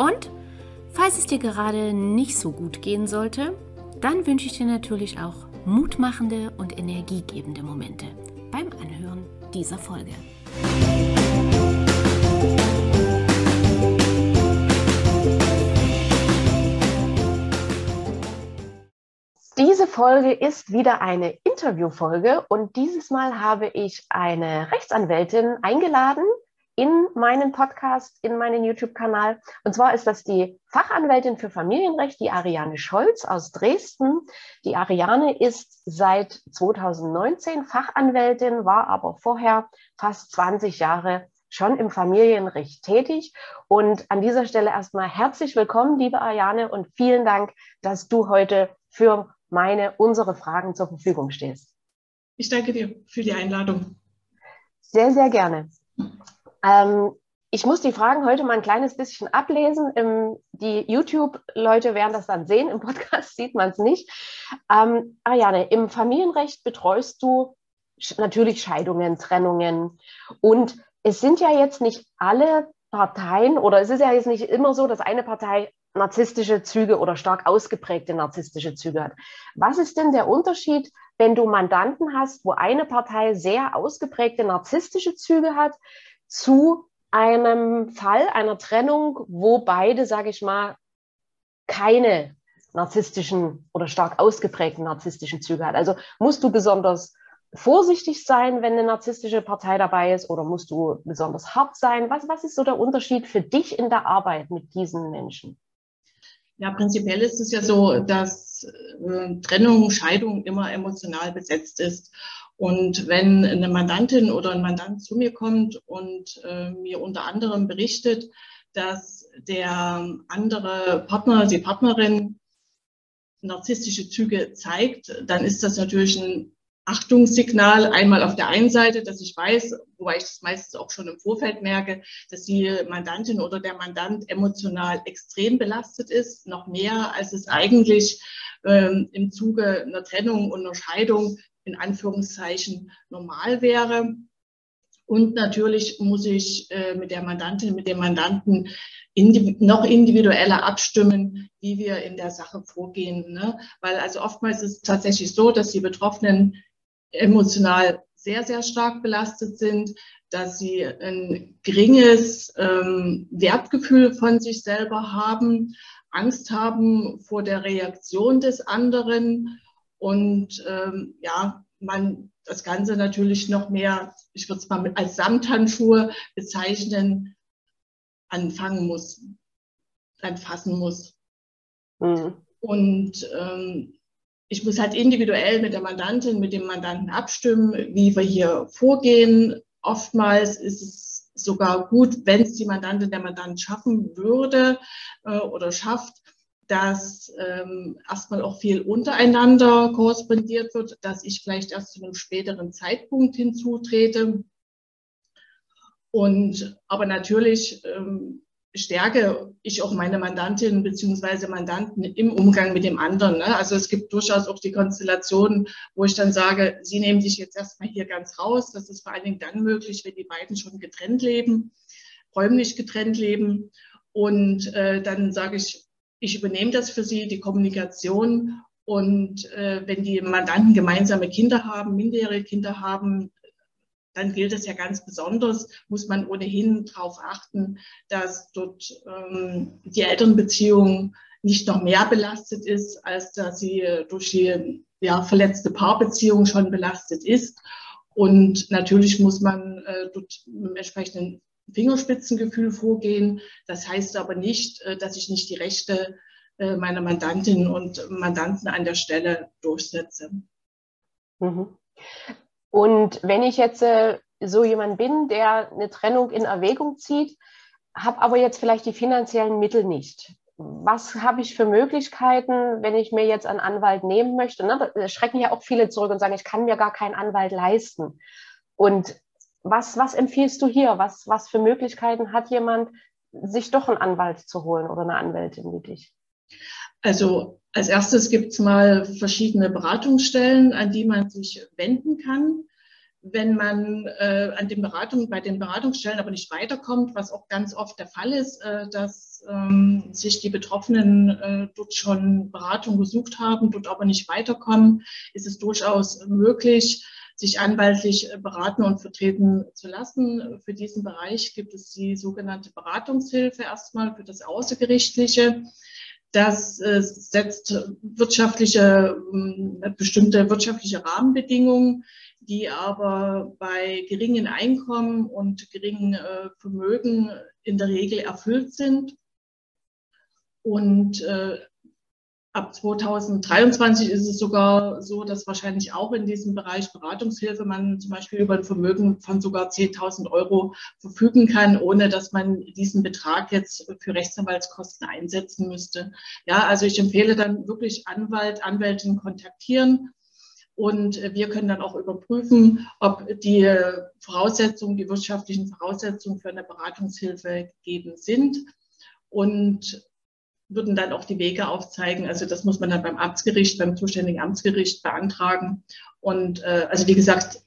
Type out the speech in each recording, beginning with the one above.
und falls es dir gerade nicht so gut gehen sollte, dann wünsche ich dir natürlich auch mutmachende und energiegebende Momente beim Anhören dieser Folge. Diese Folge ist wieder eine Interviewfolge und dieses Mal habe ich eine Rechtsanwältin eingeladen, in meinen Podcast, in meinen YouTube-Kanal. Und zwar ist das die Fachanwältin für Familienrecht, die Ariane Scholz aus Dresden. Die Ariane ist seit 2019 Fachanwältin, war aber vorher fast 20 Jahre schon im Familienrecht tätig. Und an dieser Stelle erstmal herzlich willkommen, liebe Ariane, und vielen Dank, dass du heute für meine, unsere Fragen zur Verfügung stehst. Ich danke dir für die Einladung. Sehr, sehr gerne. Ähm, ich muss die Fragen heute mal ein kleines bisschen ablesen. Ähm, die YouTube-Leute werden das dann sehen, im Podcast sieht man es nicht. Ähm, Ariane, im Familienrecht betreust du natürlich Scheidungen, Trennungen und es sind ja jetzt nicht alle Parteien oder es ist ja jetzt nicht immer so, dass eine Partei narzisstische Züge oder stark ausgeprägte narzisstische Züge hat. Was ist denn der Unterschied, wenn du Mandanten hast, wo eine Partei sehr ausgeprägte narzisstische Züge hat, zu einem Fall einer Trennung, wo beide, sage ich mal, keine narzisstischen oder stark ausgeprägten narzisstischen Züge hat. Also musst du besonders vorsichtig sein, wenn eine narzisstische Partei dabei ist, oder musst du besonders hart sein? Was, was ist so der Unterschied für dich in der Arbeit mit diesen Menschen? Ja, prinzipiell ist es ja so, dass äh, Trennung, Scheidung immer emotional besetzt ist. Und wenn eine Mandantin oder ein Mandant zu mir kommt und äh, mir unter anderem berichtet, dass der andere Partner, die Partnerin narzisstische Züge zeigt, dann ist das natürlich ein Achtungssignal einmal auf der einen Seite, dass ich weiß, wobei ich das meistens auch schon im Vorfeld merke, dass die Mandantin oder der Mandant emotional extrem belastet ist, noch mehr als es eigentlich ähm, im Zuge einer Trennung und einer Scheidung in Anführungszeichen normal wäre. Und natürlich muss ich äh, mit der Mandantin, mit dem Mandanten indiv noch individueller abstimmen, wie wir in der Sache vorgehen. Ne? Weil also oftmals ist es tatsächlich so, dass die Betroffenen emotional sehr, sehr stark belastet sind, dass sie ein geringes ähm, Wertgefühl von sich selber haben, Angst haben vor der Reaktion des anderen und ähm, ja, man das Ganze natürlich noch mehr, ich würde es mal mit, als Samthandschuhe bezeichnen, anfangen muss, anfassen muss. Mhm. Und ähm, ich muss halt individuell mit der Mandantin, mit dem Mandanten abstimmen, wie wir hier vorgehen. Oftmals ist es sogar gut, wenn es die Mandantin, der Mandant schaffen würde äh, oder schafft, dass ähm, erstmal auch viel untereinander korrespondiert wird, dass ich vielleicht erst zu einem späteren Zeitpunkt hinzutrete. Und aber natürlich ähm, stärke ich auch meine Mandantinnen beziehungsweise Mandanten im Umgang mit dem anderen. Ne? Also es gibt durchaus auch die Konstellationen, wo ich dann sage, sie nehmen sich jetzt erstmal hier ganz raus. Das ist vor allen Dingen dann möglich, wenn die beiden schon getrennt leben, räumlich getrennt leben. Und äh, dann sage ich, ich übernehme das für Sie, die Kommunikation. Und äh, wenn die Mandanten gemeinsame Kinder haben, minderjährige Kinder haben, dann gilt es ja ganz besonders, muss man ohnehin darauf achten, dass dort ähm, die Elternbeziehung nicht noch mehr belastet ist, als dass sie durch die ja, verletzte Paarbeziehung schon belastet ist. Und natürlich muss man äh, dort mit entsprechenden Fingerspitzengefühl vorgehen. Das heißt aber nicht, äh, dass ich nicht die Rechte äh, meiner Mandantinnen und Mandanten an der Stelle durchsetze. Mhm. Und wenn ich jetzt äh, so jemand bin, der eine Trennung in Erwägung zieht, habe aber jetzt vielleicht die finanziellen Mittel nicht. Was habe ich für Möglichkeiten, wenn ich mir jetzt einen Anwalt nehmen möchte? Ne? Da schrecken ja auch viele zurück und sagen, ich kann mir gar keinen Anwalt leisten. Und was, was empfiehlst du hier? Was, was für Möglichkeiten hat jemand, sich doch einen Anwalt zu holen oder eine Anwältin wie dich? Also als erstes gibt es mal verschiedene Beratungsstellen, an die man sich wenden kann wenn man äh, an den Beratungen, bei den Beratungsstellen aber nicht weiterkommt, was auch ganz oft der Fall ist, äh, dass ähm, sich die Betroffenen äh, dort schon Beratung gesucht haben, dort aber nicht weiterkommen, ist es durchaus möglich, sich anwaltlich äh, beraten und vertreten zu lassen. Für diesen Bereich gibt es die sogenannte Beratungshilfe erstmal für das Außergerichtliche. Das äh, setzt wirtschaftliche, äh, bestimmte wirtschaftliche Rahmenbedingungen die aber bei geringen Einkommen und geringen äh, Vermögen in der Regel erfüllt sind. Und ab 2023 ist es sogar so, dass wahrscheinlich auch in diesem Bereich Beratungshilfe man zum Beispiel über ein Vermögen von sogar 10.000 Euro verfügen kann, ohne dass man diesen Betrag jetzt für Rechtsanwaltskosten einsetzen müsste. Ja, also ich empfehle dann wirklich Anwalt, Anwältin kontaktieren und wir können dann auch überprüfen, ob die Voraussetzungen, die wirtschaftlichen Voraussetzungen für eine Beratungshilfe gegeben sind und würden dann auch die Wege aufzeigen. Also das muss man dann beim Amtsgericht, beim zuständigen Amtsgericht beantragen. Und äh, also wie gesagt,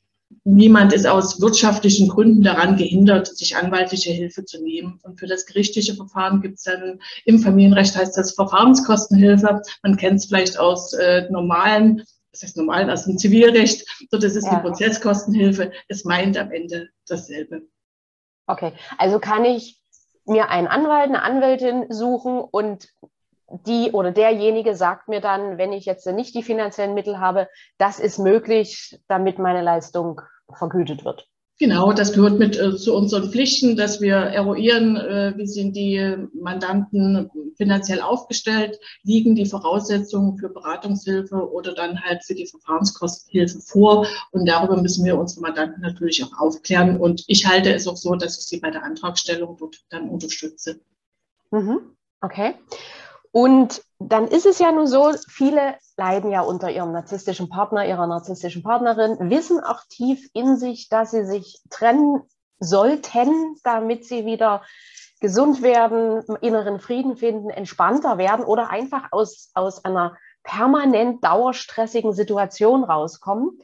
niemand ist aus wirtschaftlichen Gründen daran gehindert, sich anwaltliche Hilfe zu nehmen. Und für das gerichtliche Verfahren gibt es dann im Familienrecht heißt das Verfahrenskostenhilfe. Man kennt es vielleicht aus äh, normalen das heißt normal aus dem Zivilrecht, so das ist ja. die Prozesskostenhilfe. Es meint am Ende dasselbe. Okay, also kann ich mir einen Anwalt, eine Anwältin suchen und die oder derjenige sagt mir dann, wenn ich jetzt nicht die finanziellen Mittel habe, das ist möglich, damit meine Leistung vergütet wird. Genau, das gehört mit äh, zu unseren Pflichten, dass wir eruieren, äh, wie sind die Mandanten finanziell aufgestellt, liegen die Voraussetzungen für Beratungshilfe oder dann halt für die Verfahrenskostenhilfe vor. Und darüber müssen wir unsere Mandanten natürlich auch aufklären. Und ich halte es auch so, dass ich sie bei der Antragstellung dort dann unterstütze. Mhm. Okay. Und dann ist es ja nun so, viele leiden ja unter ihrem narzisstischen Partner, ihrer narzisstischen Partnerin, wissen auch tief in sich, dass sie sich trennen sollten, damit sie wieder gesund werden, inneren Frieden finden, entspannter werden oder einfach aus, aus einer permanent dauerstressigen Situation rauskommen,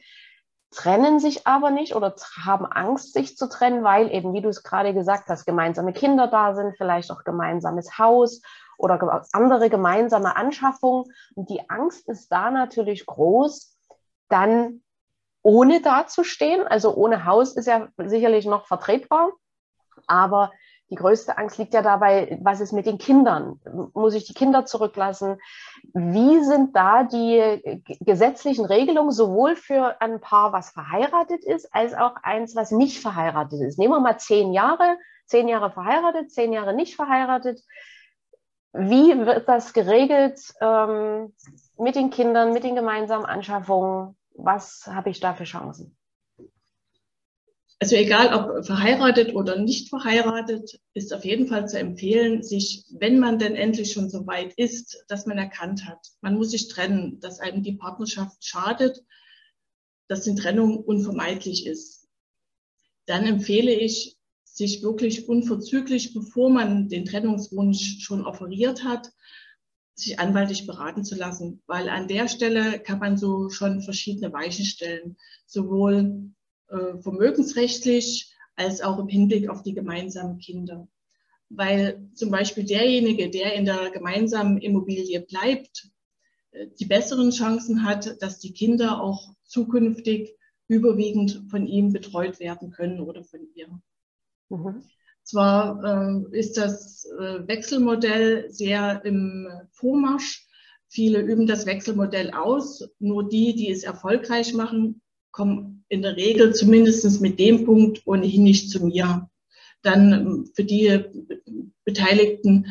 trennen sich aber nicht oder haben Angst, sich zu trennen, weil eben, wie du es gerade gesagt hast, gemeinsame Kinder da sind, vielleicht auch gemeinsames Haus oder andere gemeinsame Anschaffungen. Und die Angst ist da natürlich groß, dann ohne dazustehen. Also ohne Haus ist ja sicherlich noch vertretbar. Aber die größte Angst liegt ja dabei, was ist mit den Kindern? Muss ich die Kinder zurücklassen? Wie sind da die gesetzlichen Regelungen sowohl für ein Paar, was verheiratet ist, als auch eins, was nicht verheiratet ist? Nehmen wir mal zehn Jahre, zehn Jahre verheiratet, zehn Jahre nicht verheiratet. Wie wird das geregelt ähm, mit den Kindern, mit den gemeinsamen Anschaffungen? Was habe ich da für Chancen? Also egal ob verheiratet oder nicht verheiratet, ist auf jeden Fall zu empfehlen, sich, wenn man denn endlich schon so weit ist, dass man erkannt hat, man muss sich trennen, dass einem die Partnerschaft schadet, dass die Trennung unvermeidlich ist. Dann empfehle ich, sich wirklich unverzüglich, bevor man den Trennungswunsch schon offeriert hat, sich anwaltlich beraten zu lassen, weil an der Stelle kann man so schon verschiedene Weichen stellen, sowohl äh, vermögensrechtlich als auch im Hinblick auf die gemeinsamen Kinder. Weil zum Beispiel derjenige, der in der gemeinsamen Immobilie bleibt, äh, die besseren Chancen hat, dass die Kinder auch zukünftig überwiegend von ihm betreut werden können oder von ihr. Mhm. Zwar äh, ist das äh, Wechselmodell sehr im Vormarsch. Viele üben das Wechselmodell aus. Nur die, die es erfolgreich machen, kommen in der Regel zumindest mit dem Punkt ohnehin nicht zu mir. Dann ähm, für die Beteiligten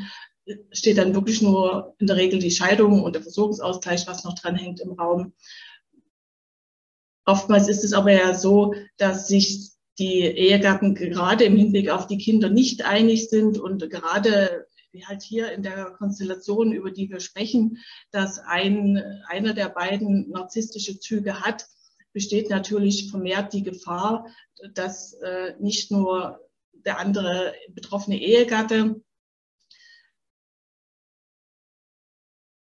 steht dann wirklich nur in der Regel die Scheidung und der Versorgungsausgleich, was noch dran hängt im Raum. Oftmals ist es aber ja so, dass sich die Ehegatten gerade im Hinblick auf die Kinder nicht einig sind und gerade wie halt hier in der Konstellation, über die wir sprechen, dass ein, einer der beiden narzisstische Züge hat, besteht natürlich vermehrt die Gefahr, dass äh, nicht nur der andere betroffene Ehegatte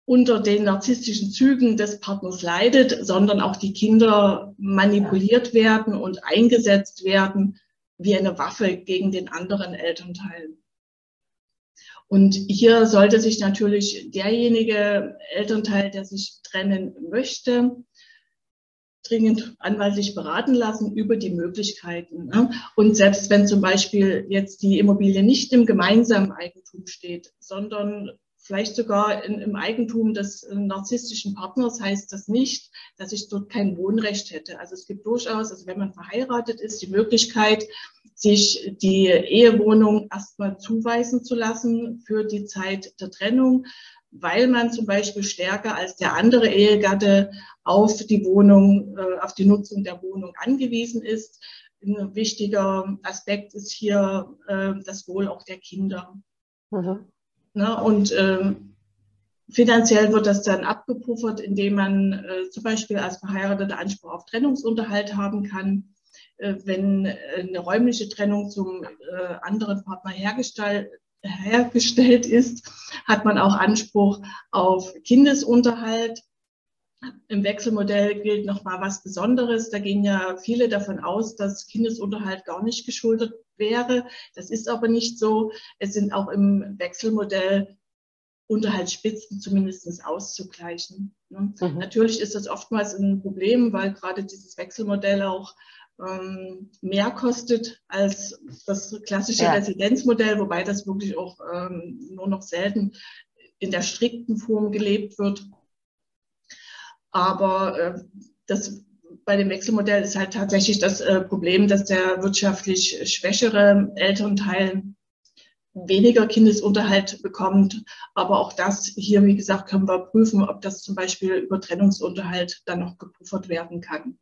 unter den narzisstischen Zügen des Partners leidet, sondern auch die Kinder manipuliert werden und eingesetzt werden wie eine Waffe gegen den anderen Elternteil. Und hier sollte sich natürlich derjenige Elternteil, der sich trennen möchte, dringend anwaltlich beraten lassen über die Möglichkeiten. Ne? Und selbst wenn zum Beispiel jetzt die Immobilie nicht im gemeinsamen Eigentum steht, sondern vielleicht sogar in, im Eigentum des äh, narzisstischen Partners, heißt das nicht, dass ich dort kein Wohnrecht hätte. Also es gibt durchaus, also wenn man verheiratet ist, die Möglichkeit, sich die Ehewohnung erstmal zuweisen zu lassen für die Zeit der Trennung, weil man zum Beispiel stärker als der andere Ehegatte auf die Wohnung, äh, auf die Nutzung der Wohnung angewiesen ist. Ein wichtiger Aspekt ist hier äh, das Wohl auch der Kinder. Mhm. Ne? Und ähm, finanziell wird das dann abgepuffert, indem man äh, zum Beispiel als Verheirateter Anspruch auf Trennungsunterhalt haben kann. Äh, wenn eine räumliche Trennung zum äh, anderen Partner hergestellt, hergestellt ist, hat man auch Anspruch auf Kindesunterhalt. Im Wechselmodell gilt noch mal was Besonderes. Da gehen ja viele davon aus, dass Kindesunterhalt gar nicht geschuldet wäre. Das ist aber nicht so. Es sind auch im Wechselmodell Unterhaltsspitzen zumindest auszugleichen. Ne? Mhm. Natürlich ist das oftmals ein Problem, weil gerade dieses Wechselmodell auch ähm, mehr kostet als das klassische ja. Residenzmodell, wobei das wirklich auch ähm, nur noch selten in der strikten Form gelebt wird. Aber äh, das bei dem Wechselmodell ist halt tatsächlich das äh, Problem, dass der wirtschaftlich schwächere Elternteil weniger Kindesunterhalt bekommt. Aber auch das hier, wie gesagt, können wir prüfen, ob das zum Beispiel über Trennungsunterhalt dann noch gepuffert werden kann.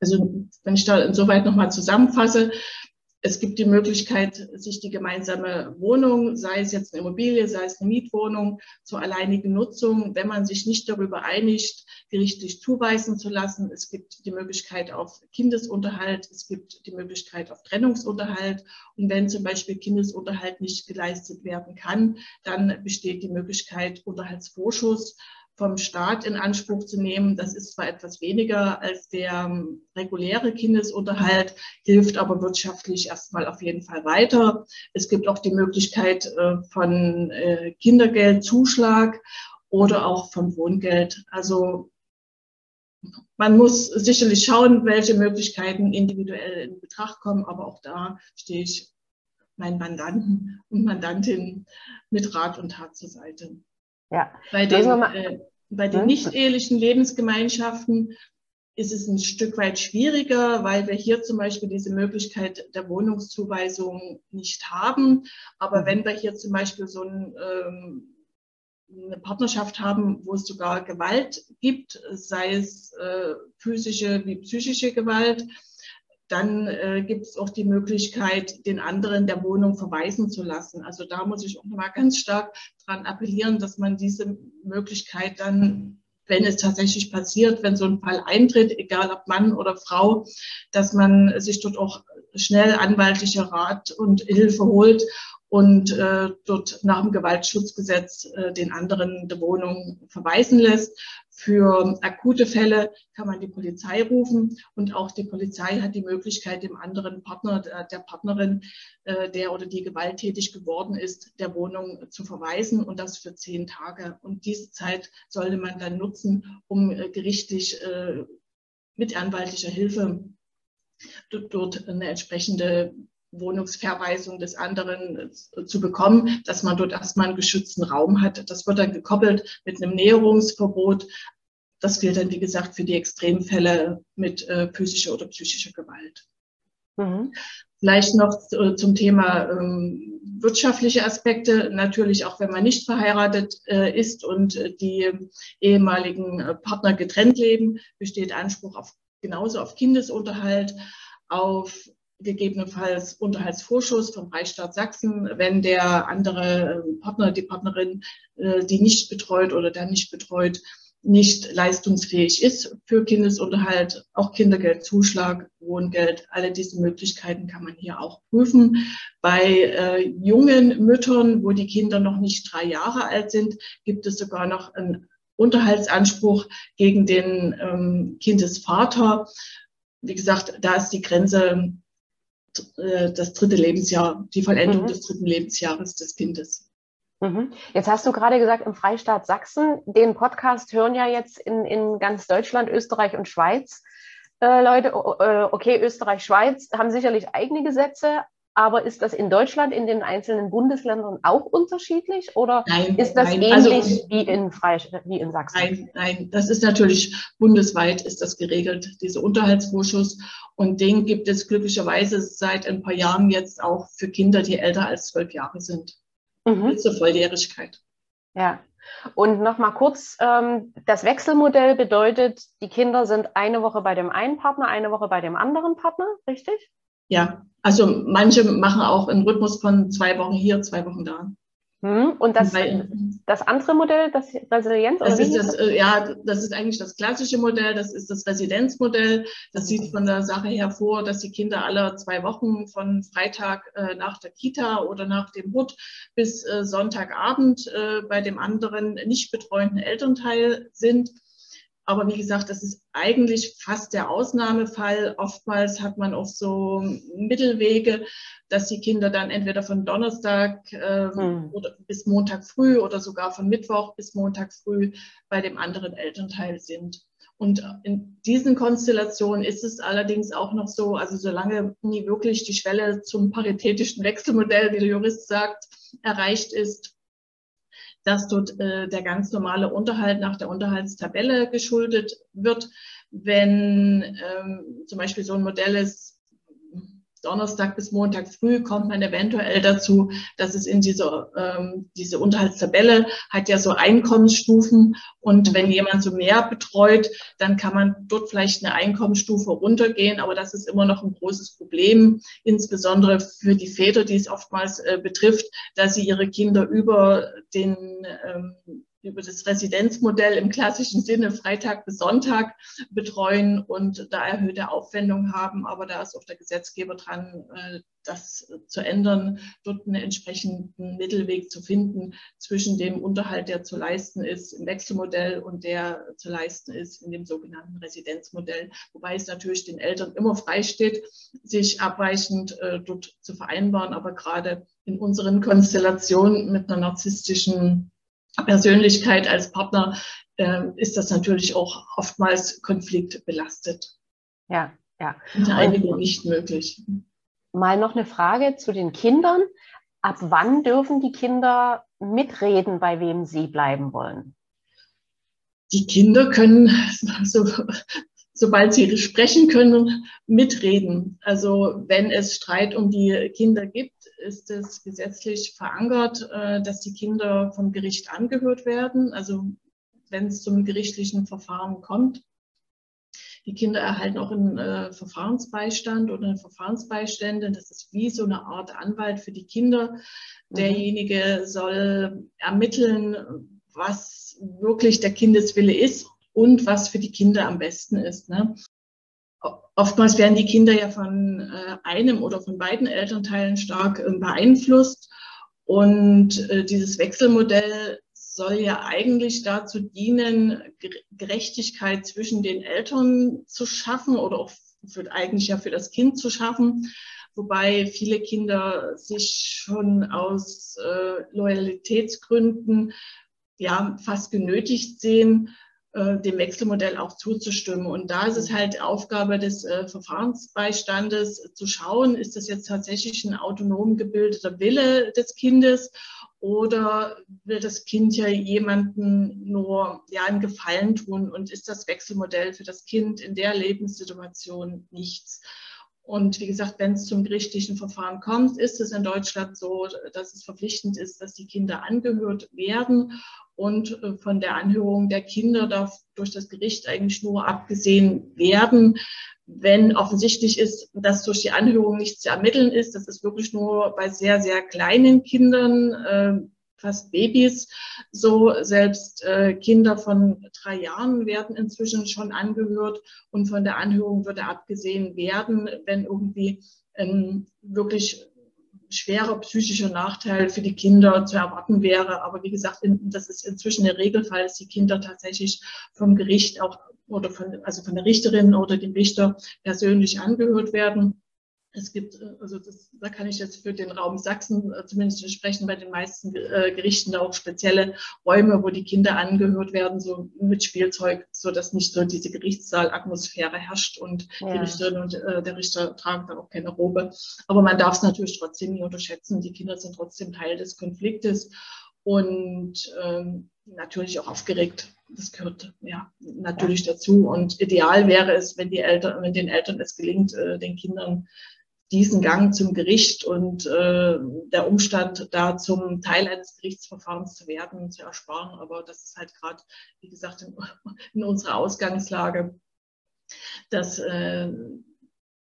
Also wenn ich da insoweit nochmal zusammenfasse, es gibt die Möglichkeit, sich die gemeinsame Wohnung, sei es jetzt eine Immobilie, sei es eine Mietwohnung, zur alleinigen Nutzung, wenn man sich nicht darüber einigt, gerichtlich zuweisen zu lassen. Es gibt die Möglichkeit auf Kindesunterhalt, es gibt die Möglichkeit auf Trennungsunterhalt. Und wenn zum Beispiel Kindesunterhalt nicht geleistet werden kann, dann besteht die Möglichkeit Unterhaltsvorschuss vom Staat in Anspruch zu nehmen. Das ist zwar etwas weniger als der ähm, reguläre Kindesunterhalt, hilft aber wirtschaftlich erstmal auf jeden Fall weiter. Es gibt auch die Möglichkeit äh, von äh, Kindergeldzuschlag oder auch von Wohngeld. Also man muss sicherlich schauen, welche Möglichkeiten individuell in Betracht kommen, aber auch da stehe ich meinen Mandanten und Mandantinnen mit Rat und Tat zur Seite. Ja. Bei den, äh, bei den hm? nicht-ehelichen Lebensgemeinschaften ist es ein Stück weit schwieriger, weil wir hier zum Beispiel diese Möglichkeit der Wohnungszuweisung nicht haben. Aber mhm. wenn wir hier zum Beispiel so ein, ähm, eine Partnerschaft haben, wo es sogar Gewalt gibt, sei es äh, physische wie psychische Gewalt, dann äh, gibt es auch die Möglichkeit, den anderen der Wohnung verweisen zu lassen. Also da muss ich auch mal ganz stark daran appellieren, dass man diese Möglichkeit dann, wenn es tatsächlich passiert, wenn so ein Fall eintritt, egal ob Mann oder Frau, dass man sich dort auch schnell anwaltlicher Rat und Hilfe holt und äh, dort nach dem Gewaltschutzgesetz äh, den anderen der Wohnung verweisen lässt. Für akute Fälle kann man die Polizei rufen und auch die Polizei hat die Möglichkeit, dem anderen Partner, der, der Partnerin, äh, der oder die gewalttätig geworden ist, der Wohnung zu verweisen und das für zehn Tage. Und diese Zeit sollte man dann nutzen, um äh, gerichtlich äh, mit anwaltlicher Hilfe dort eine entsprechende Wohnungsverweisung des anderen äh, zu bekommen, dass man dort erstmal einen geschützten Raum hat. Das wird dann gekoppelt mit einem Näherungsverbot. Das gilt dann, wie gesagt, für die Extremfälle mit äh, physischer oder psychischer Gewalt. Mhm. Vielleicht noch äh, zum Thema ähm, wirtschaftliche Aspekte. Natürlich auch, wenn man nicht verheiratet äh, ist und äh, die ehemaligen äh, Partner getrennt leben, besteht Anspruch auf genauso auf Kindesunterhalt, auf gegebenenfalls Unterhaltsvorschuss vom Freistaat Sachsen, wenn der andere äh, Partner, die Partnerin, äh, die nicht betreut oder der nicht betreut, nicht leistungsfähig ist für Kindesunterhalt, auch Kindergeldzuschlag, Wohngeld, alle diese Möglichkeiten kann man hier auch prüfen. Bei äh, jungen Müttern, wo die Kinder noch nicht drei Jahre alt sind, gibt es sogar noch einen Unterhaltsanspruch gegen den ähm, Kindesvater. Wie gesagt, da ist die Grenze äh, das dritte Lebensjahr, die Vollendung mhm. des dritten Lebensjahres des Kindes. Mhm. Jetzt hast du gerade gesagt, im Freistaat Sachsen, den Podcast hören ja jetzt in, in ganz Deutschland, Österreich und Schweiz äh, Leute. Äh, okay, Österreich, Schweiz haben sicherlich eigene Gesetze, aber ist das in Deutschland in den einzelnen Bundesländern auch unterschiedlich oder nein, ist das nein. Ähnlich also, wie, in wie in Sachsen? Nein, nein, das ist natürlich bundesweit ist das geregelt, dieser Unterhaltsvorschuss. Und den gibt es glücklicherweise seit ein paar Jahren jetzt auch für Kinder, die älter als zwölf Jahre sind. Mhm. Zur Volljährigkeit. Ja. Und nochmal kurz, ähm, das Wechselmodell bedeutet, die Kinder sind eine Woche bei dem einen Partner, eine Woche bei dem anderen Partner, richtig? Ja, also manche machen auch einen Rhythmus von zwei Wochen hier, zwei Wochen da. Hm, und das, Weil, das andere Modell, das Resilienz? Das ist das, äh, ja, das ist eigentlich das klassische Modell, das ist das Residenzmodell. Das sieht von der Sache hervor, dass die Kinder alle zwei Wochen von Freitag äh, nach der Kita oder nach dem Hut bis äh, Sonntagabend äh, bei dem anderen nicht betreuenden Elternteil sind. Aber wie gesagt, das ist eigentlich fast der Ausnahmefall. Oftmals hat man auch so Mittelwege, dass die Kinder dann entweder von Donnerstag äh, hm. oder bis Montag früh oder sogar von Mittwoch bis Montag früh bei dem anderen Elternteil sind. Und in diesen Konstellationen ist es allerdings auch noch so, also solange nie wirklich die Schwelle zum paritätischen Wechselmodell, wie der Jurist sagt, erreicht ist, dass dort äh, der ganz normale Unterhalt nach der Unterhaltstabelle geschuldet wird. Wenn ähm, zum Beispiel so ein Modell ist, Donnerstag bis Montag früh kommt man eventuell dazu, dass es in dieser ähm, diese Unterhaltstabelle hat ja so Einkommensstufen. Und wenn jemand so mehr betreut, dann kann man dort vielleicht eine Einkommensstufe runtergehen, aber das ist immer noch ein großes Problem, insbesondere für die Väter, die es oftmals äh, betrifft, dass sie ihre Kinder über den ähm, über das Residenzmodell im klassischen Sinne Freitag bis Sonntag betreuen und da erhöhte Aufwendungen haben. Aber da ist auch der Gesetzgeber dran, äh, das zu ändern, dort einen entsprechenden Mittelweg zu finden zwischen dem Unterhalt, der zu leisten ist im Wechselmodell und der zu leisten ist in dem sogenannten Residenzmodell. Wobei es natürlich den Eltern immer freisteht, sich abweichend äh, dort zu vereinbaren. Aber gerade in unseren Konstellationen mit einer narzisstischen Persönlichkeit als Partner äh, ist das natürlich auch oftmals konfliktbelastet. Ja, ja. Eine Einigung nicht möglich. Mal noch eine Frage zu den Kindern. Ab wann dürfen die Kinder mitreden, bei wem sie bleiben wollen? Die Kinder können, so, sobald sie sprechen können, mitreden. Also wenn es Streit um die Kinder gibt, ist es gesetzlich verankert, äh, dass die Kinder vom Gericht angehört werden. Also wenn es zum gerichtlichen Verfahren kommt. Die Kinder erhalten auch einen äh, Verfahrensbeistand oder eine Verfahrensbeistände. Das ist wie so eine Art Anwalt für die Kinder. Mhm. Derjenige soll ermitteln, was wirklich der Kindeswille ist und was für die Kinder am besten ist. Ne? Oftmals werden die Kinder ja von äh, einem oder von beiden Elternteilen stark äh, beeinflusst. Und äh, dieses Wechselmodell soll ja eigentlich dazu dienen, Gerechtigkeit zwischen den Eltern zu schaffen oder auch für, eigentlich ja für das Kind zu schaffen. Wobei viele Kinder sich schon aus äh, Loyalitätsgründen ja fast genötigt sehen, dem Wechselmodell auch zuzustimmen. Und da ist es halt Aufgabe des äh, Verfahrensbeistandes zu schauen, ist das jetzt tatsächlich ein autonom gebildeter Wille des Kindes oder will das Kind ja jemanden nur ja einen Gefallen tun und ist das Wechselmodell für das Kind in der Lebenssituation nichts. Und wie gesagt, wenn es zum gerichtlichen Verfahren kommt, ist es in Deutschland so, dass es verpflichtend ist, dass die Kinder angehört werden. Und äh, von der Anhörung der Kinder darf durch das Gericht eigentlich nur abgesehen werden, wenn offensichtlich ist, dass durch die Anhörung nichts zu ermitteln ist. Das ist wirklich nur bei sehr, sehr kleinen Kindern, äh, fast Babys. So selbst äh, Kinder von drei Jahren werden inzwischen schon angehört und von der Anhörung würde abgesehen werden, wenn irgendwie ein wirklich schwerer psychischer Nachteil für die Kinder zu erwarten wäre. Aber wie gesagt, das ist inzwischen der Regelfall, dass die Kinder tatsächlich vom Gericht auch oder von, also von der Richterin oder dem Richter persönlich angehört werden. Es gibt, äh, also das, da kann ich jetzt für den Raum Sachsen äh, zumindest sprechen, bei den meisten äh, Gerichten auch spezielle Räume, wo die Kinder angehört werden, so mit Spielzeug, so dass nicht so diese Gerichtssaalatmosphäre herrscht und ja. die Richterin und äh, der Richter tragen da auch keine Robe. Aber man darf es natürlich trotzdem nie unterschätzen. Die Kinder sind trotzdem Teil des Konfliktes und ähm, natürlich auch aufgeregt. Das gehört ja natürlich dazu. Und ideal wäre es, wenn die Eltern, wenn den Eltern es gelingt, äh, den Kindern diesen Gang zum Gericht und äh, der Umstand, da zum Teil eines Gerichtsverfahrens zu werden, zu ersparen. Aber das ist halt gerade, wie gesagt, in, in, unserer Ausgangslage, dass äh,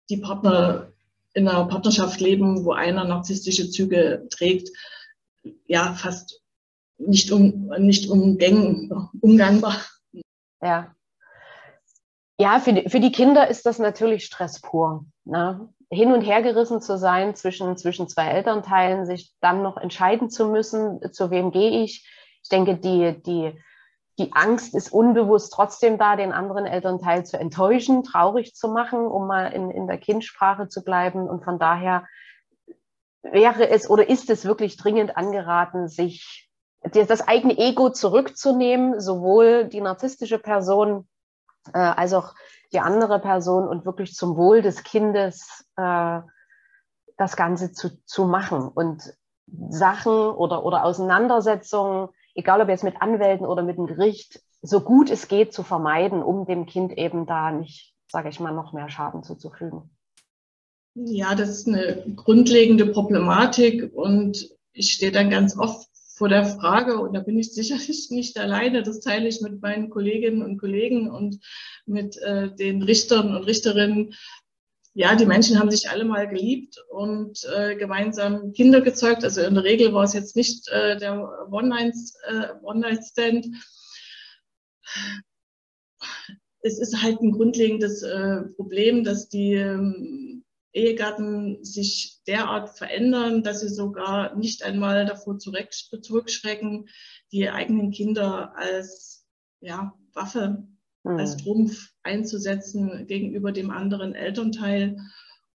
die Partner in einer Partnerschaft leben, wo einer narzisstische Züge trägt, ja, fast nicht, um, nicht umgäng, umgangbar. Ja. Ja, für die, für die Kinder ist das natürlich Stress pur. Ne? Hin und her gerissen zu sein zwischen, zwischen zwei Elternteilen, sich dann noch entscheiden zu müssen, zu wem gehe ich. Ich denke, die, die, die Angst ist unbewusst trotzdem da, den anderen Elternteil zu enttäuschen, traurig zu machen, um mal in, in der Kindsprache zu bleiben. Und von daher wäre es oder ist es wirklich dringend angeraten, sich das eigene Ego zurückzunehmen, sowohl die narzisstische Person äh, als auch die andere Person und wirklich zum Wohl des Kindes äh, das Ganze zu, zu machen und Sachen oder, oder Auseinandersetzungen, egal ob jetzt mit Anwälten oder mit dem Gericht, so gut es geht zu vermeiden, um dem Kind eben da nicht, sage ich mal, noch mehr Schaden zuzufügen. Ja, das ist eine grundlegende Problematik und ich stehe dann ganz oft vor der Frage, und da bin ich sicherlich nicht alleine, das teile ich mit meinen Kolleginnen und Kollegen und mit äh, den Richtern und Richterinnen. Ja, die Menschen haben sich alle mal geliebt und äh, gemeinsam Kinder gezeugt. Also in der Regel war es jetzt nicht äh, der One-Night-Stand. Äh, es ist halt ein grundlegendes äh, Problem, dass die ähm, Ehegatten sich derart verändern, dass sie sogar nicht einmal davor zurückschrecken, die eigenen Kinder als ja, Waffe, mhm. als Trumpf einzusetzen gegenüber dem anderen Elternteil.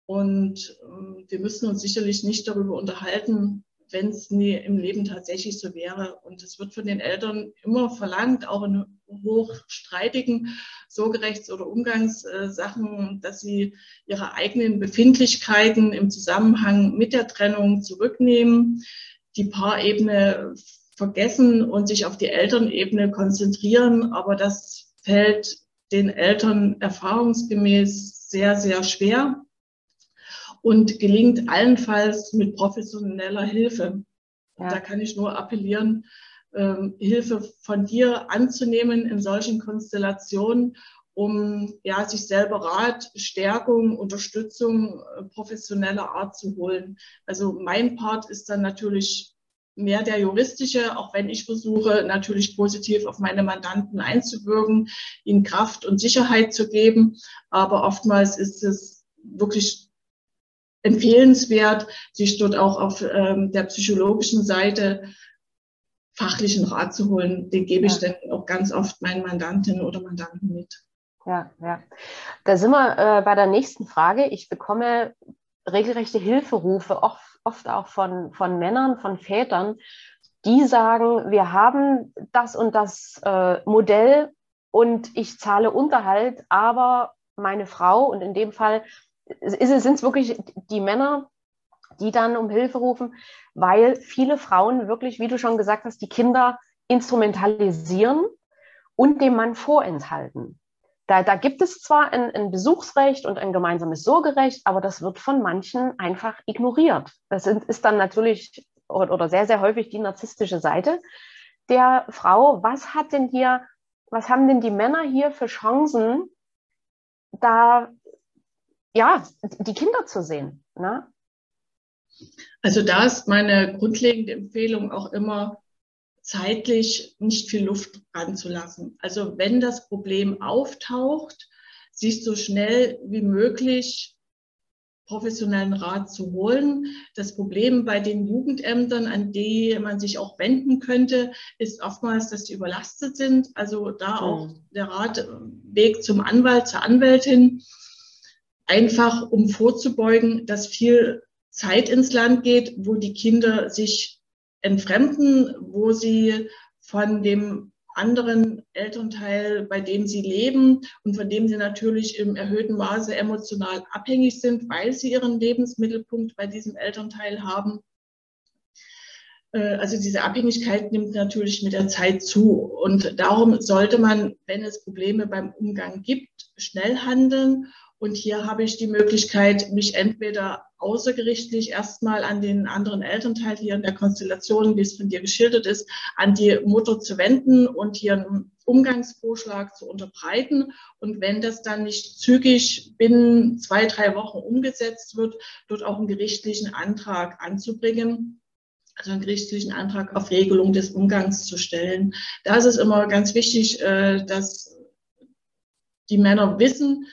Und äh, wir müssen uns sicherlich nicht darüber unterhalten, wenn es nie im Leben tatsächlich so wäre. Und es wird von den Eltern immer verlangt, auch in hochstreitigen Sorgerechts- oder Umgangssachen, dass sie ihre eigenen Befindlichkeiten im Zusammenhang mit der Trennung zurücknehmen, die Paarebene vergessen und sich auf die Elternebene konzentrieren. Aber das fällt den Eltern erfahrungsgemäß sehr, sehr schwer und gelingt allenfalls mit professioneller Hilfe. Ja. Da kann ich nur appellieren, ähm, Hilfe von dir anzunehmen in solchen Konstellationen, um ja, sich selber Rat, Stärkung, Unterstützung äh, professioneller Art zu holen. Also mein Part ist dann natürlich mehr der juristische, auch wenn ich versuche, natürlich positiv auf meine Mandanten einzuwirken, ihnen Kraft und Sicherheit zu geben. Aber oftmals ist es wirklich empfehlenswert, sich dort auch auf ähm, der psychologischen Seite fachlichen Rat zu holen. Den gebe ich ja. dann auch ganz oft meinen Mandantinnen oder Mandanten mit. Ja, ja. Da sind wir äh, bei der nächsten Frage. Ich bekomme regelrechte Hilferufe, oft, oft auch von, von Männern, von Vätern, die sagen, wir haben das und das äh, Modell und ich zahle Unterhalt, aber meine Frau, und in dem Fall sind es wirklich die Männer, die dann um Hilfe rufen, weil viele Frauen wirklich, wie du schon gesagt hast, die Kinder instrumentalisieren und dem Mann vorenthalten. Da, da gibt es zwar ein, ein, Besuchsrecht und ein gemeinsames Sorgerecht, aber das wird von manchen einfach ignoriert. Das sind, ist dann natürlich oder sehr, sehr häufig die narzisstische Seite der Frau. Was hat denn hier, was haben denn die Männer hier für Chancen, da ja, die Kinder zu sehen. Ne? Also da ist meine grundlegende Empfehlung auch immer, zeitlich nicht viel Luft ranzulassen. Also wenn das Problem auftaucht, sich so schnell wie möglich professionellen Rat zu holen. Das Problem bei den Jugendämtern, an die man sich auch wenden könnte, ist oftmals, dass die überlastet sind. Also da auch der Ratweg zum Anwalt, zur Anwältin, einfach um vorzubeugen, dass viel Zeit ins Land geht, wo die Kinder sich entfremden, wo sie von dem anderen Elternteil, bei dem sie leben und von dem sie natürlich im erhöhten Maße emotional abhängig sind, weil sie ihren Lebensmittelpunkt bei diesem Elternteil haben. Äh, also diese Abhängigkeit nimmt natürlich mit der Zeit zu. Und darum sollte man, wenn es Probleme beim Umgang gibt, schnell handeln. Und hier habe ich die Möglichkeit, mich entweder außergerichtlich erstmal an den anderen Elternteil hier in der Konstellation, wie es von dir geschildert ist, an die Mutter zu wenden und hier einen Umgangsvorschlag zu unterbreiten. Und wenn das dann nicht zügig binnen zwei, drei Wochen umgesetzt wird, dort auch einen gerichtlichen Antrag anzubringen also einen gerichtlichen Antrag auf Regelung des Umgangs zu stellen. Da ist es immer ganz wichtig, äh, dass die Männer wissen,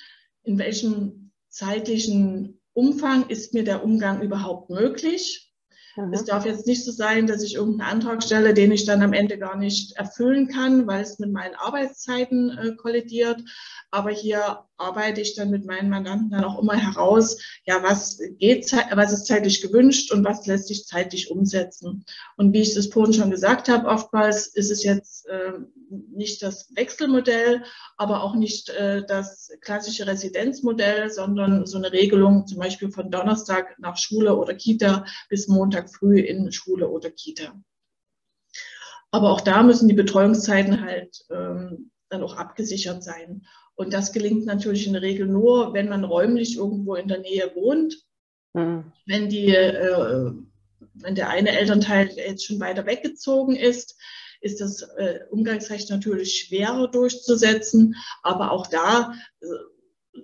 in welchem zeitlichen Umfang ist mir der Umgang überhaupt möglich. Mhm. Es darf jetzt nicht so sein, dass ich irgendeinen Antrag stelle, den ich dann am Ende gar nicht erfüllen kann, weil es mit meinen Arbeitszeiten äh, kollidiert. Aber hier arbeite ich dann mit meinen Mandanten dann auch immer heraus, ja, was geht, was ist zeitlich gewünscht und was lässt sich zeitlich umsetzen. Und wie ich das vorhin schon gesagt habe, oftmals ist es jetzt äh, nicht das Wechselmodell, aber auch nicht äh, das klassische Residenzmodell, sondern so eine Regelung zum Beispiel von Donnerstag nach Schule oder Kita bis Montag früh in Schule oder Kita. Aber auch da müssen die Betreuungszeiten halt ähm, dann auch abgesichert sein. Und das gelingt natürlich in der Regel nur, wenn man räumlich irgendwo in der Nähe wohnt. Mhm. Wenn die, äh, wenn der eine Elternteil jetzt schon weiter weggezogen ist, ist das äh, Umgangsrecht natürlich schwerer durchzusetzen. Aber auch da äh,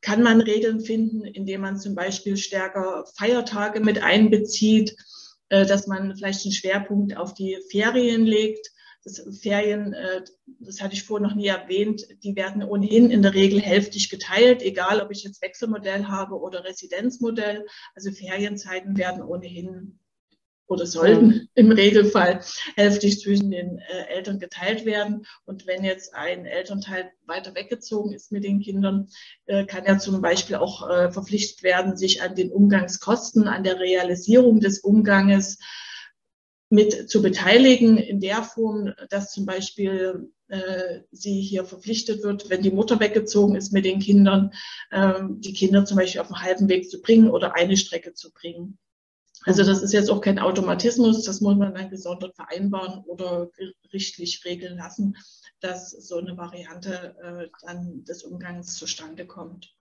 kann man Regeln finden, indem man zum Beispiel stärker Feiertage mit einbezieht, äh, dass man vielleicht einen Schwerpunkt auf die Ferien legt das Ferien, äh, das hatte ich vorhin noch nie erwähnt, die werden ohnehin in der Regel hälftig geteilt, egal ob ich jetzt Wechselmodell habe oder Residenzmodell. Also Ferienzeiten werden ohnehin oder sollten im Regelfall hälftig zwischen den äh, Eltern geteilt werden. Und wenn jetzt ein Elternteil weiter weggezogen ist mit den Kindern, äh, kann er zum Beispiel auch verpflichtet werden, sich an den Umgangskosten, an der Realisierung des Umganges mit zu beteiligen in der Form, dass zum Beispiel äh, sie hier verpflichtet wird, wenn die Mutter weggezogen ist mit den Kindern, äh, die Kinder zum Beispiel auf dem halben Weg zu bringen oder eine Strecke zu bringen. Also das ist jetzt auch kein Automatismus, das muss man dann gesondert vereinbaren oder gerichtlich regeln lassen, dass so eine Variante äh, dann des Umgangs zustande kommt.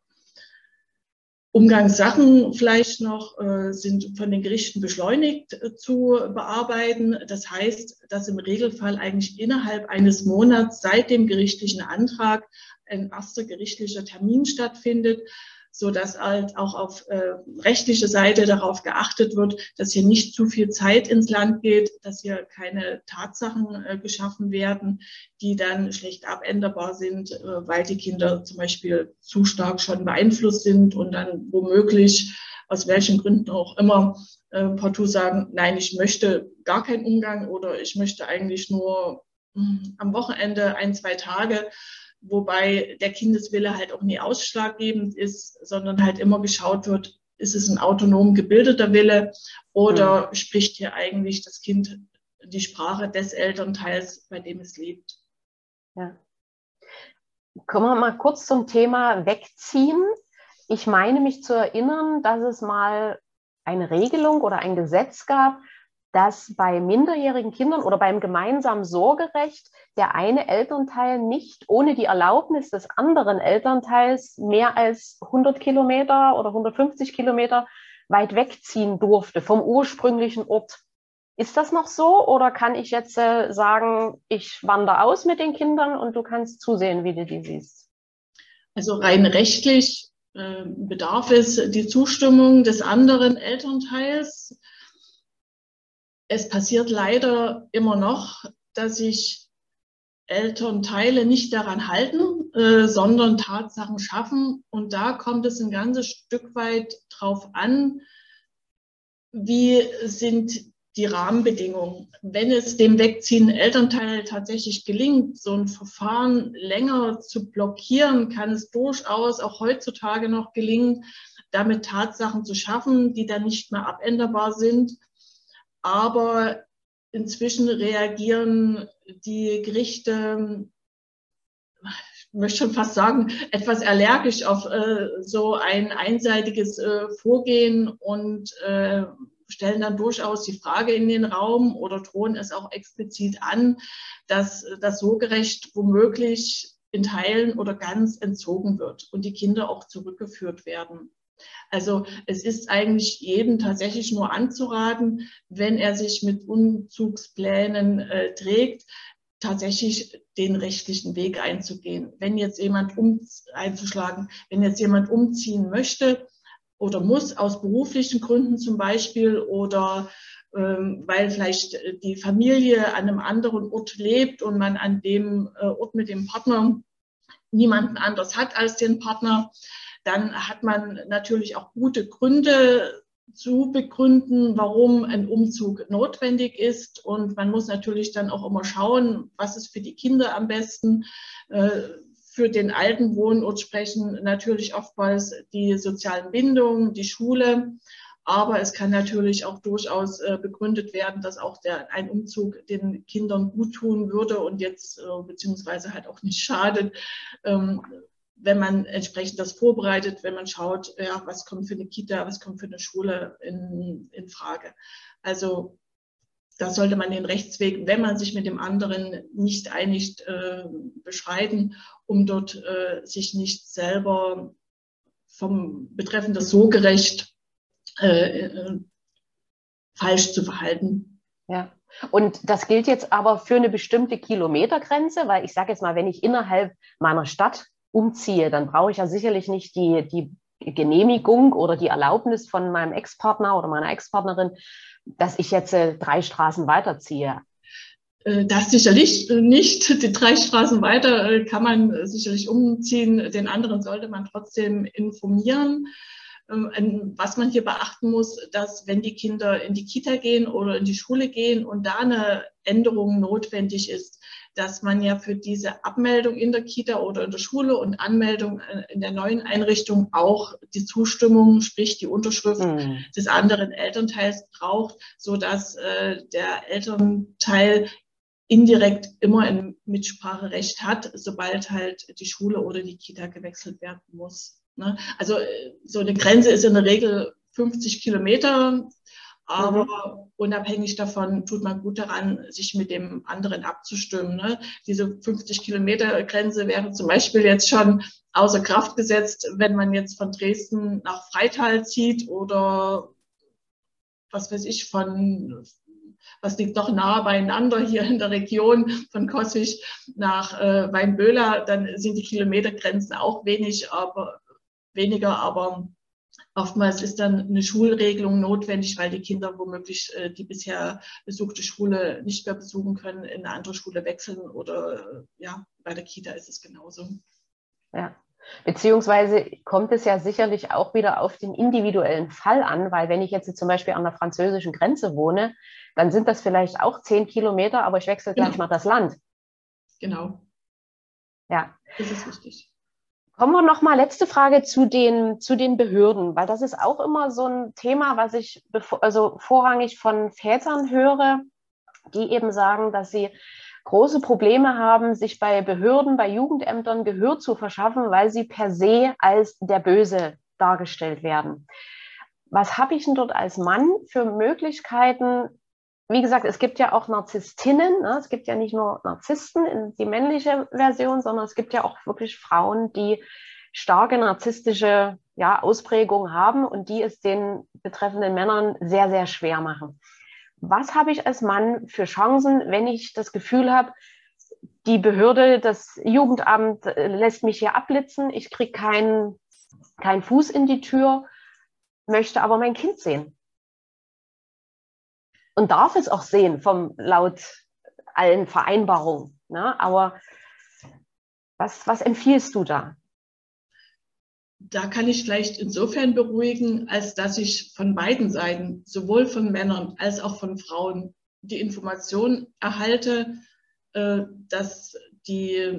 Umgangssachen vielleicht noch äh, sind von den Gerichten beschleunigt äh, zu bearbeiten. Das heißt, dass im Regelfall eigentlich innerhalb eines Monats seit dem gerichtlichen Antrag ein erster gerichtlicher Termin stattfindet so dass halt auch auf äh, rechtlicher Seite darauf geachtet wird, dass hier nicht zu viel Zeit ins Land geht, dass hier keine Tatsachen äh, geschaffen werden, die dann schlecht abänderbar sind, äh, weil die Kinder zum Beispiel zu stark schon beeinflusst sind und dann womöglich aus welchen Gründen auch immer äh, partout sagen, nein, ich möchte gar keinen Umgang oder ich möchte eigentlich nur mh, hm, am Wochenende ein, zwei Tage wobei der Kindeswille halt auch nie ausschlaggebend ist, sondern halt immer geschaut wird, ist es ein autonom gebildeter Wille oder mhm. spricht hier eigentlich das Kind die Sprache des Elternteils, bei dem es lebt. Ja. Kommen wir mal kurz zum Thema Wegziehen. Ich meine mich zu erinnern, dass es mal eine Regelung oder ein Gesetz gab, dass bei minderjährigen Kindern oder beim gemeinsamen Sorgerecht der eine Elternteil nicht ohne die Erlaubnis des anderen Elternteils mehr als 100 Kilometer oder 150 Kilometer weit wegziehen durfte vom ursprünglichen Ort. Ist das noch so oder kann ich jetzt äh, sagen, ich wandere aus mit den Kindern und du kannst zusehen, wie du die siehst? Also rein rechtlich äh, bedarf es die Zustimmung des anderen Elternteils. Es passiert leider immer noch, dass sich Elternteile nicht daran halten, äh, sondern Tatsachen schaffen. Und da kommt es ein ganzes Stück weit drauf an, wie sind die Rahmenbedingungen. Wenn es dem wegziehenden Elternteil tatsächlich gelingt, so ein Verfahren länger zu blockieren, kann es durchaus auch heutzutage noch gelingen, damit Tatsachen zu schaffen, die dann nicht mehr abänderbar sind. Aber inzwischen reagieren die Gerichte, ich möchte schon fast sagen, etwas allergisch auf äh, so ein einseitiges äh, Vorgehen und äh, stellen dann durchaus die Frage in den Raum oder drohen es auch explizit an, dass das so gerecht womöglich in Teilen oder ganz entzogen wird und die Kinder auch zurückgeführt werden. Also es ist eigentlich jedem tatsächlich nur anzuraten, wenn er sich mit Umzugsplänen äh, trägt, tatsächlich den rechtlichen Weg einzugehen. Wenn jetzt jemand um, einzuschlagen, wenn jetzt jemand umziehen möchte oder muss aus beruflichen Gründen zum Beispiel oder ähm, weil vielleicht die Familie an einem anderen Ort lebt und man an dem äh, Ort mit dem Partner niemanden anders hat als den Partner, dann hat man natürlich auch gute Gründe zu begründen, warum ein Umzug notwendig ist. Und man muss natürlich dann auch immer schauen, was ist für die Kinder am besten. Äh, für den alten Wohnort sprechen natürlich oftmals die sozialen Bindungen, die Schule. Aber es kann natürlich auch durchaus äh, begründet werden, dass auch der, ein Umzug den Kindern gut tun würde und jetzt äh, beziehungsweise halt auch nicht schadet. Ähm, wenn man entsprechend das vorbereitet, wenn man schaut, ja, was kommt für eine Kita, was kommt für eine Schule in, in Frage. Also da sollte man den Rechtsweg, wenn man sich mit dem anderen nicht einigt, äh, beschreiten, um dort äh, sich nicht selber vom betreffend das Sorgerecht äh, äh, falsch zu verhalten. Ja. Und das gilt jetzt aber für eine bestimmte Kilometergrenze, weil ich sage jetzt mal, wenn ich innerhalb meiner Stadt umziehe, dann brauche ich ja sicherlich nicht die, die Genehmigung oder die Erlaubnis von meinem Ex-Partner oder meiner Ex-Partnerin, dass ich jetzt äh, drei Straßen weiterziehe. Äh, das sicherlich nicht. Die drei Straßen weiter äh, kann man sicherlich umziehen. Den anderen sollte man trotzdem informieren. Ähm, was man hier beachten muss, dass wenn die Kinder in die Kita gehen oder in die Schule gehen und da eine Änderung notwendig ist, dass man ja für diese Abmeldung in der Kita oder in der Schule und Anmeldung äh, in der neuen Einrichtung auch die Zustimmung, sprich die Unterschrift mhm. des anderen Elternteils braucht, so dass äh, der Elternteil indirekt immer ein Mitspracherecht hat, sobald halt die Schule oder die Kita gewechselt werden muss. Ne? Also äh, so eine Grenze ist in der Regel 50 Kilometer aber mhm. Unabhängig davon tut man gut daran, sich mit dem anderen abzustimmen. Ne? Diese 50 Kilometer Grenze wäre zum Beispiel jetzt schon außer Kraft gesetzt, wenn man jetzt von Dresden nach Freital zieht oder was weiß ich, von was liegt doch nah beieinander hier in der Region von Koswig nach äh, Weinböhler, dann sind die Kilometergrenzen auch wenig, aber weniger, aber Oftmals ist dann eine Schulregelung notwendig, weil die Kinder womöglich äh, die bisher besuchte Schule nicht mehr besuchen können, in eine andere Schule wechseln oder äh, ja, bei der Kita ist es genauso. Ja. Beziehungsweise kommt es ja sicherlich auch wieder auf den individuellen Fall an, weil wenn ich jetzt zum Beispiel an der französischen Grenze wohne, dann sind das vielleicht auch zehn Kilometer, aber ich wechsle gleich genau. mal das Land. Genau. Ja. Das ist wichtig. Kommen wir noch mal letzte Frage zu den zu den Behörden, weil das ist auch immer so ein Thema, was ich also vorrangig von Vätern höre, die eben sagen, dass sie große Probleme haben, sich bei Behörden, bei Jugendämtern Gehör zu verschaffen, weil sie per se als der Böse dargestellt werden. Was habe ich denn dort als Mann für Möglichkeiten, wie gesagt, es gibt ja auch Narzisstinnen. Ne? Es gibt ja nicht nur Narzissten in die männliche Version, sondern es gibt ja auch wirklich Frauen, die starke narzisstische ja, Ausprägung haben und die es den betreffenden Männern sehr, sehr schwer machen. Was habe ich als Mann für Chancen, wenn ich das Gefühl habe, die Behörde, das Jugendamt äh, lässt mich hier abblitzen, ich kriege keinen keinen Fuß in die Tür, möchte aber mein Kind sehen. Und darf es auch sehen, vom laut allen Vereinbarungen. Ne? Aber was, was empfiehlst du da? Da kann ich vielleicht insofern beruhigen, als dass ich von beiden Seiten, sowohl von Männern als auch von Frauen, die Information erhalte, äh, dass die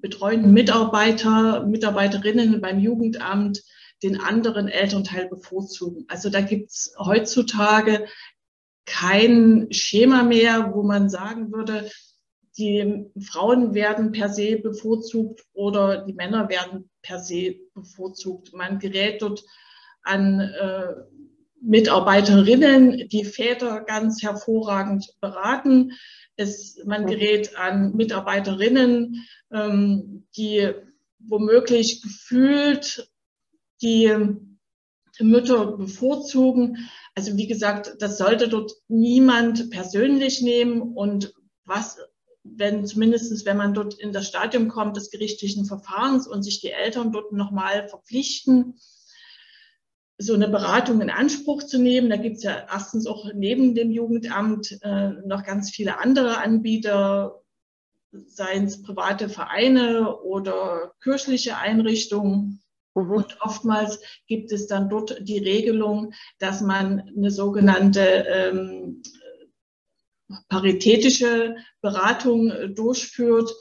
betreuenden Mitarbeiter, Mitarbeiterinnen beim Jugendamt den anderen Elternteil bevorzugen. Also da gibt es heutzutage kein Schema mehr, wo man sagen würde, die Frauen werden per se bevorzugt oder die Männer werden per se bevorzugt. Man gerät dort an äh, Mitarbeiterinnen, die Väter ganz hervorragend beraten. Es, man gerät an Mitarbeiterinnen, ähm, die womöglich gefühlt die Mütter bevorzugen. Also wie gesagt, das sollte dort niemand persönlich nehmen und was, wenn zumindestens, wenn man dort in das Stadium kommt des gerichtlichen Verfahrens und sich die Eltern dort nochmal verpflichten, so eine Beratung in Anspruch zu nehmen. Da gibt es ja erstens auch neben dem Jugendamt äh, noch ganz viele andere Anbieter, seien es private Vereine oder kirchliche Einrichtungen. Mhm. Und oftmals gibt es dann dort die Regelung, dass man eine sogenannte ähm, paritätische Beratung äh, durchführt.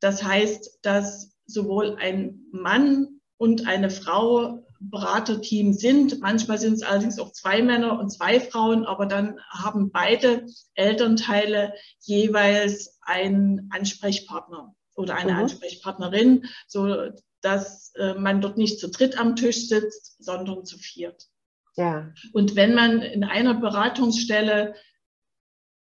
Das heißt, dass sowohl ein Mann und eine Frau Beraterteam sind. Manchmal sind es allerdings auch zwei Männer und zwei Frauen, aber dann haben beide Elternteile jeweils einen Ansprechpartner oder eine mhm. Ansprechpartnerin, so dass äh, man dort nicht zu dritt am Tisch sitzt, sondern zu viert. Ja. Und wenn man in einer Beratungsstelle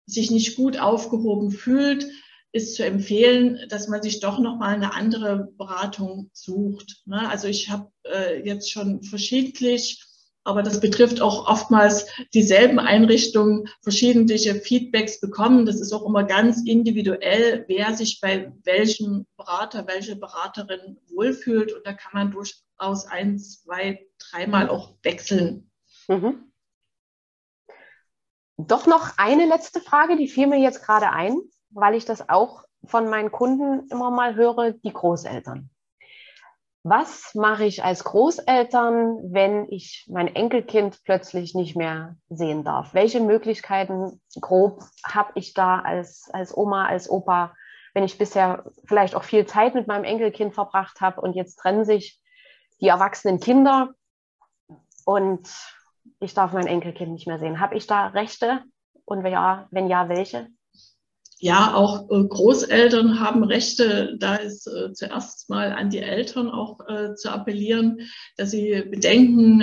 sich nicht gut aufgehoben fühlt, ist zu empfehlen, dass man sich doch noch mal eine andere Beratung sucht. Ne? Also ich habe äh, jetzt schon verschiedentlich aber das betrifft auch oftmals dieselben Einrichtungen, verschiedene Feedbacks bekommen. Das ist auch immer ganz individuell, wer sich bei welchem Berater, welche Beraterin wohlfühlt. Und da kann man durchaus ein, zwei, dreimal auch wechseln. Mhm. Doch noch eine letzte Frage, die fiel mir jetzt gerade ein, weil ich das auch von meinen Kunden immer mal höre, die Großeltern was mache ich als Großeltern, wenn ich mein Enkelkind plötzlich nicht mehr sehen darf? Welche Möglichkeiten grob habe ich da als, als Oma, als Opa, wenn ich bisher vielleicht auch viel Zeit mit meinem Enkelkind verbracht habe und jetzt trennen sich die erwachsenen Kinder und ich darf mein Enkelkind nicht mehr sehen. Habe ich da Rechte? Und ja, wenn ja, welche? Ja, auch äh, Großeltern haben Rechte. Da ist äh, zuerst mal an die Eltern auch äh, zu appellieren, dass sie bedenken,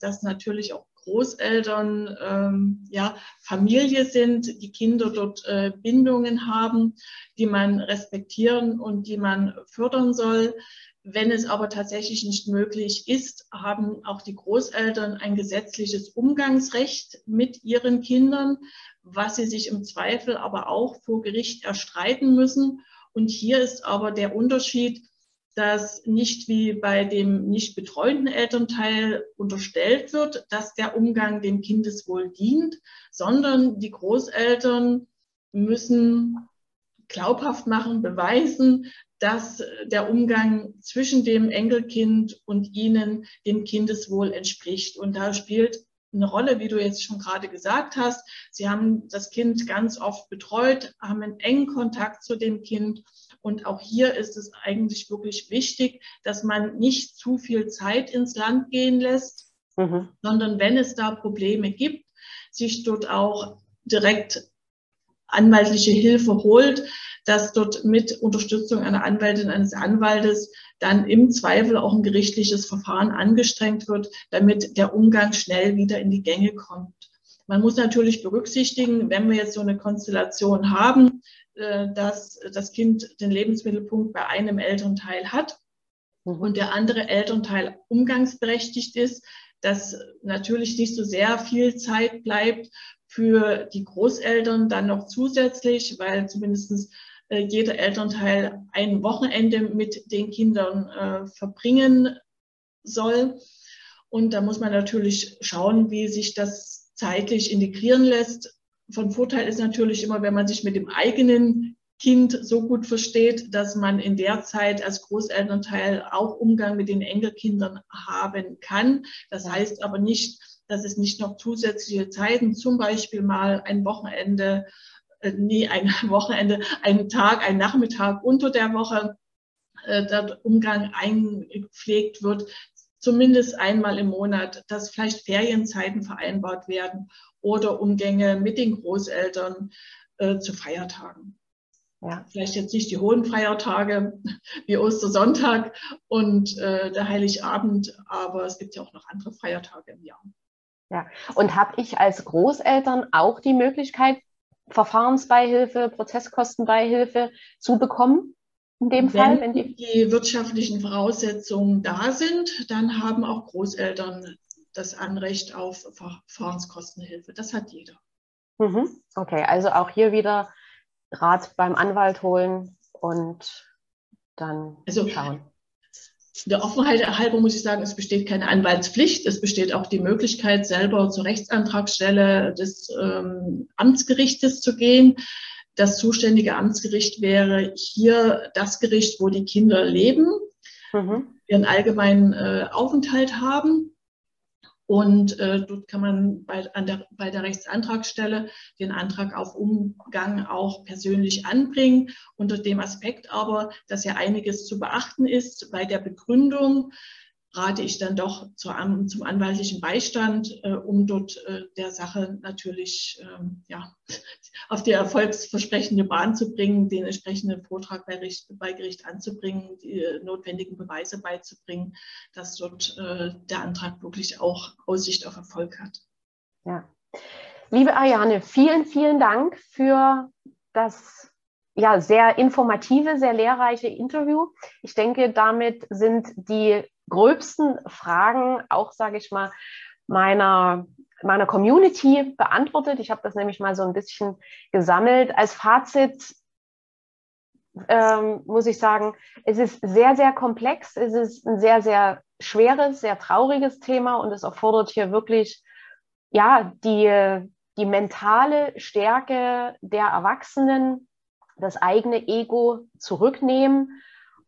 dass natürlich auch Großeltern ähm, ja, Familie sind, die Kinder dort Bindungen haben, die man respektieren und die man fördern soll. Wenn es aber tatsächlich nicht möglich ist, haben auch die Großeltern ein gesetzliches Umgangsrecht mit ihren Kindern was sie sich im Zweifel aber auch vor Gericht erstreiten müssen. Und hier ist aber der Unterschied, dass nicht wie bei dem nicht betreuenden Elternteil unterstellt wird, dass der Umgang dem Kindeswohl dient, sondern die Großeltern müssen glaubhaft machen, beweisen, dass der Umgang zwischen dem Enkelkind und ihnen dem Kindeswohl entspricht. Und da spielt eine Rolle, wie du jetzt schon gerade gesagt hast. Sie haben das Kind ganz oft betreut, haben einen engen Kontakt zu dem Kind. Und auch hier ist es eigentlich wirklich wichtig, dass man nicht zu viel Zeit ins Land gehen lässt, mhm. sondern wenn es da Probleme gibt, sich dort auch direkt anwaltliche Hilfe holt, dass dort mit Unterstützung einer Anwältin, eines Anwaltes dann im Zweifel auch ein gerichtliches Verfahren angestrengt wird, damit der Umgang schnell wieder in die Gänge kommt. Man muss natürlich berücksichtigen, wenn wir jetzt so eine Konstellation haben, äh, dass das Kind den Lebensmittelpunkt bei einem Elternteil hat mhm. und der andere Elternteil umgangsberechtigt ist, dass natürlich nicht so sehr viel Zeit bleibt für die Großeltern dann noch zusätzlich, weil zumindest äh, jeder Elternteil ein Wochenende mit den Kindern äh, verbringen soll. Und da muss man natürlich schauen, wie sich das zeitlich integrieren lässt. Von Vorteil ist natürlich immer, wenn man sich mit dem eigenen Kind so gut versteht, dass man in der Zeit als Großelternteil auch Umgang mit den Enkelkindern haben kann. Das heißt aber nicht, dass es nicht noch zusätzliche Zeiten, zum Beispiel mal ein Wochenende, nie ein Wochenende, einen Tag, ein Nachmittag unter der Woche, äh, der Umgang eingepflegt wird, zumindest einmal im Monat, dass vielleicht Ferienzeiten vereinbart werden oder Umgänge mit den Großeltern äh, zu Feiertagen. Ja. Vielleicht jetzt nicht die hohen Feiertage wie Ostersonntag und äh, der Heiligabend, aber es gibt ja auch noch andere Feiertage im Jahr. Ja, und habe ich als Großeltern auch die Möglichkeit, Verfahrensbeihilfe, Prozesskostenbeihilfe zu bekommen? In dem wenn Fall, wenn die, die wirtschaftlichen Voraussetzungen da sind, dann haben auch Großeltern das Anrecht auf Verfahrenskostenhilfe. Das hat jeder. Mhm. Okay, also auch hier wieder Rat beim Anwalt holen und dann also, schauen. Der Offenheit halber muss ich sagen, es besteht keine Anwaltspflicht. Es besteht auch die Möglichkeit, selber zur Rechtsantragsstelle des ähm, Amtsgerichtes zu gehen. Das zuständige Amtsgericht wäre hier das Gericht, wo die Kinder leben, mhm. ihren allgemeinen äh, Aufenthalt haben. Und äh, dort kann man bei, der, bei der Rechtsantragsstelle den Antrag auf Umgang auch persönlich anbringen, unter dem Aspekt aber, dass ja einiges zu beachten ist bei der Begründung rate ich dann doch zur, zum anwaltlichen Beistand, äh, um dort äh, der Sache natürlich ähm, ja, auf die erfolgsversprechende Bahn zu bringen, den entsprechenden Vortrag bei, Richt, bei Gericht anzubringen, die äh, notwendigen Beweise beizubringen, dass dort äh, der Antrag wirklich auch Aussicht auf Erfolg hat. Ja. Liebe Ariane, vielen, vielen Dank für das ja, sehr informative, sehr lehrreiche Interview. Ich denke, damit sind die gröbsten Fragen auch, sage ich mal, meiner, meiner Community beantwortet. Ich habe das nämlich mal so ein bisschen gesammelt. Als Fazit ähm, muss ich sagen, es ist sehr, sehr komplex. Es ist ein sehr, sehr schweres, sehr trauriges Thema und es erfordert hier wirklich, ja, die, die mentale Stärke der Erwachsenen, das eigene Ego zurücknehmen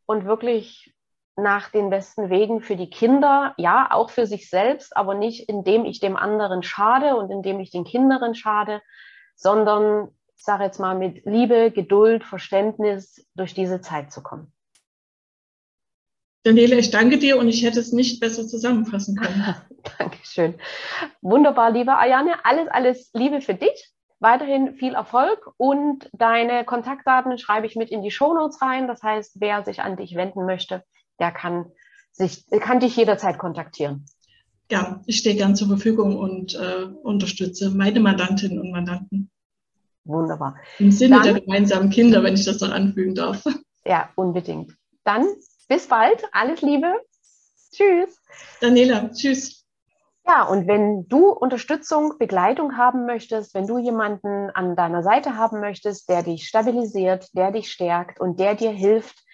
und wirklich nach den besten Wegen für die Kinder, ja, auch für sich selbst, aber nicht indem ich dem anderen schade und indem ich den Kindern schade, sondern, ich sage jetzt mal, mit Liebe, Geduld, Verständnis durch diese Zeit zu kommen. Daniela, ich danke dir und ich hätte es nicht besser zusammenfassen können. Dankeschön. Wunderbar, liebe Ayane. Alles, alles Liebe für dich. Weiterhin viel Erfolg und deine Kontaktdaten schreibe ich mit in die Shownotes rein. Das heißt, wer sich an dich wenden möchte, der kann, sich, kann dich jederzeit kontaktieren. Ja, ich stehe gern zur Verfügung und äh, unterstütze meine Mandantinnen und Mandanten. Wunderbar. Im Sinne Dann, der gemeinsamen Kinder, wenn ich das noch anfügen darf. Ja, unbedingt. Dann bis bald. Alles Liebe. Tschüss. Daniela, tschüss. Ja, und wenn du Unterstützung, Begleitung haben möchtest, wenn du jemanden an deiner Seite haben möchtest, der dich stabilisiert, der dich stärkt und der dir hilft,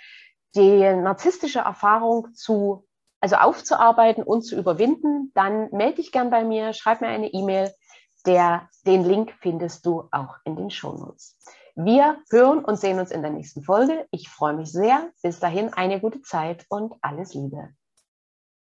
die narzisstische Erfahrung zu, also aufzuarbeiten und zu überwinden, dann melde dich gern bei mir, schreib mir eine E-Mail. Der, den Link findest du auch in den Shownotes. Wir hören und sehen uns in der nächsten Folge. Ich freue mich sehr. Bis dahin eine gute Zeit und alles Liebe.